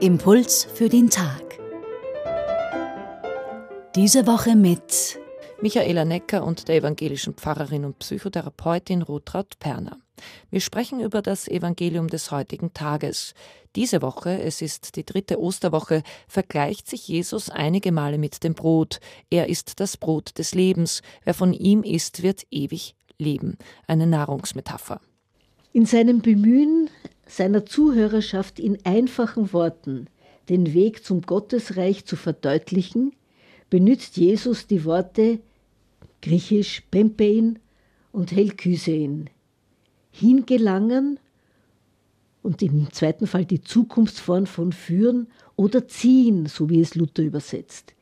Impuls für den Tag. Diese Woche mit Michaela Necker und der evangelischen Pfarrerin und Psychotherapeutin Rutraud Perner. Wir sprechen über das Evangelium des heutigen Tages. Diese Woche, es ist die dritte Osterwoche, vergleicht sich Jesus einige Male mit dem Brot. Er ist das Brot des Lebens. Wer von ihm isst, wird ewig leben. Eine Nahrungsmetapher. In seinem Bemühen, seiner Zuhörerschaft in einfachen Worten den Weg zum Gottesreich zu verdeutlichen, benützt Jesus die Worte griechisch Pempein und Helkysein. Hingelangen und im zweiten Fall die Zukunftsform von führen oder ziehen, so wie es Luther übersetzt.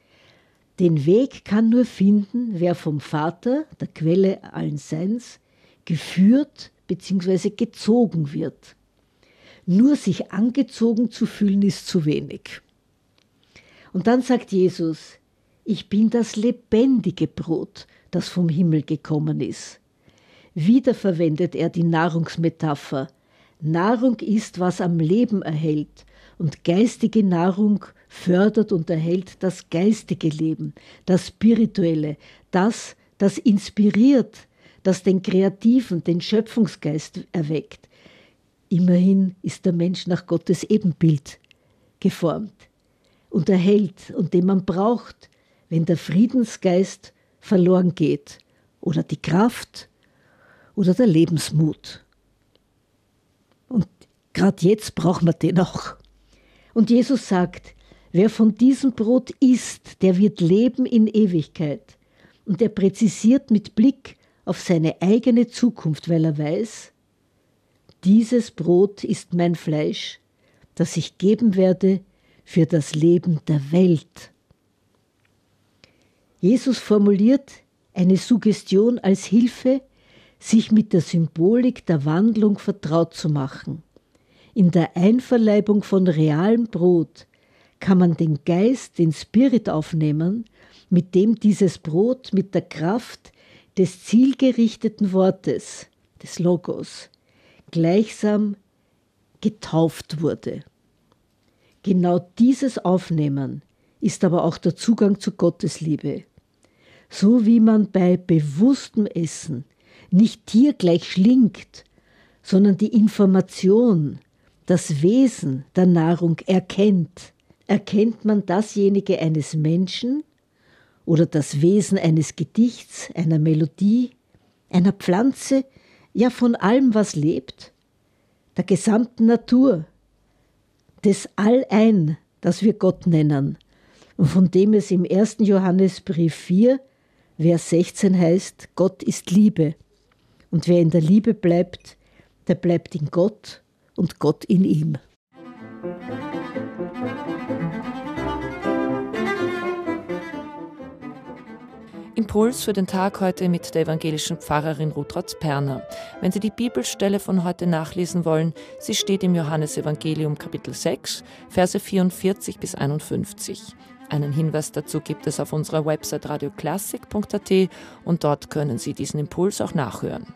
Den Weg kann nur finden, wer vom Vater, der Quelle allen Seins, geführt bzw. gezogen wird. Nur sich angezogen zu fühlen ist zu wenig. Und dann sagt Jesus, ich bin das lebendige Brot, das vom Himmel gekommen ist. Wieder verwendet er die Nahrungsmetapher. Nahrung ist, was am Leben erhält, und geistige Nahrung fördert und erhält das geistige Leben, das spirituelle, das, das inspiriert, das den kreativen, den Schöpfungsgeist erweckt. Immerhin ist der Mensch nach Gottes Ebenbild geformt und erhält und den man braucht, wenn der Friedensgeist verloren geht oder die Kraft oder der Lebensmut. Und gerade jetzt braucht man den auch. Und Jesus sagt, wer von diesem Brot isst, der wird leben in Ewigkeit. Und er präzisiert mit Blick auf seine eigene Zukunft, weil er weiß, dieses Brot ist mein Fleisch, das ich geben werde für das Leben der Welt. Jesus formuliert eine Suggestion als Hilfe, sich mit der Symbolik der Wandlung vertraut zu machen. In der Einverleibung von realem Brot kann man den Geist, den Spirit aufnehmen, mit dem dieses Brot mit der Kraft des zielgerichteten Wortes, des Logos, gleichsam getauft wurde. Genau dieses Aufnehmen ist aber auch der Zugang zu Gottes Liebe. So wie man bei bewusstem Essen nicht tiergleich schlingt, sondern die Information, das Wesen der Nahrung erkennt, erkennt man dasjenige eines Menschen oder das Wesen eines Gedichts, einer Melodie, einer Pflanze, ja von allem, was lebt, der gesamten Natur, des Allein, das wir Gott nennen, und von dem es im 1. Johannesbrief 4, Vers 16 heißt, Gott ist Liebe. Und wer in der Liebe bleibt, der bleibt in Gott und Gott in ihm. Impuls für den Tag heute mit der evangelischen Pfarrerin Ruth Perner. Wenn Sie die Bibelstelle von heute nachlesen wollen, sie steht im Johannesevangelium Kapitel 6, Verse 44 bis 51. Einen Hinweis dazu gibt es auf unserer Website radioklassik.at und dort können Sie diesen Impuls auch nachhören.